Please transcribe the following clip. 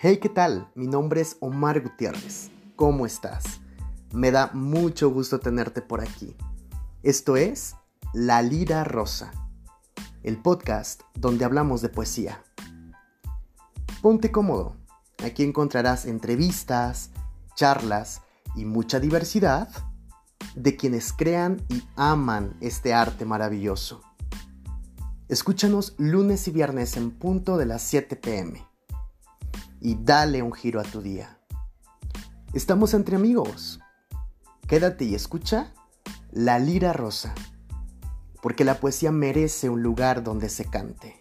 Hey, ¿qué tal? Mi nombre es Omar Gutiérrez. ¿Cómo estás? Me da mucho gusto tenerte por aquí. Esto es La Lira Rosa, el podcast donde hablamos de poesía. Ponte cómodo. Aquí encontrarás entrevistas, charlas y mucha diversidad de quienes crean y aman este arte maravilloso. Escúchanos lunes y viernes en punto de las 7 pm y dale un giro a tu día. Estamos entre amigos. Quédate y escucha La Lira Rosa, porque la poesía merece un lugar donde se cante.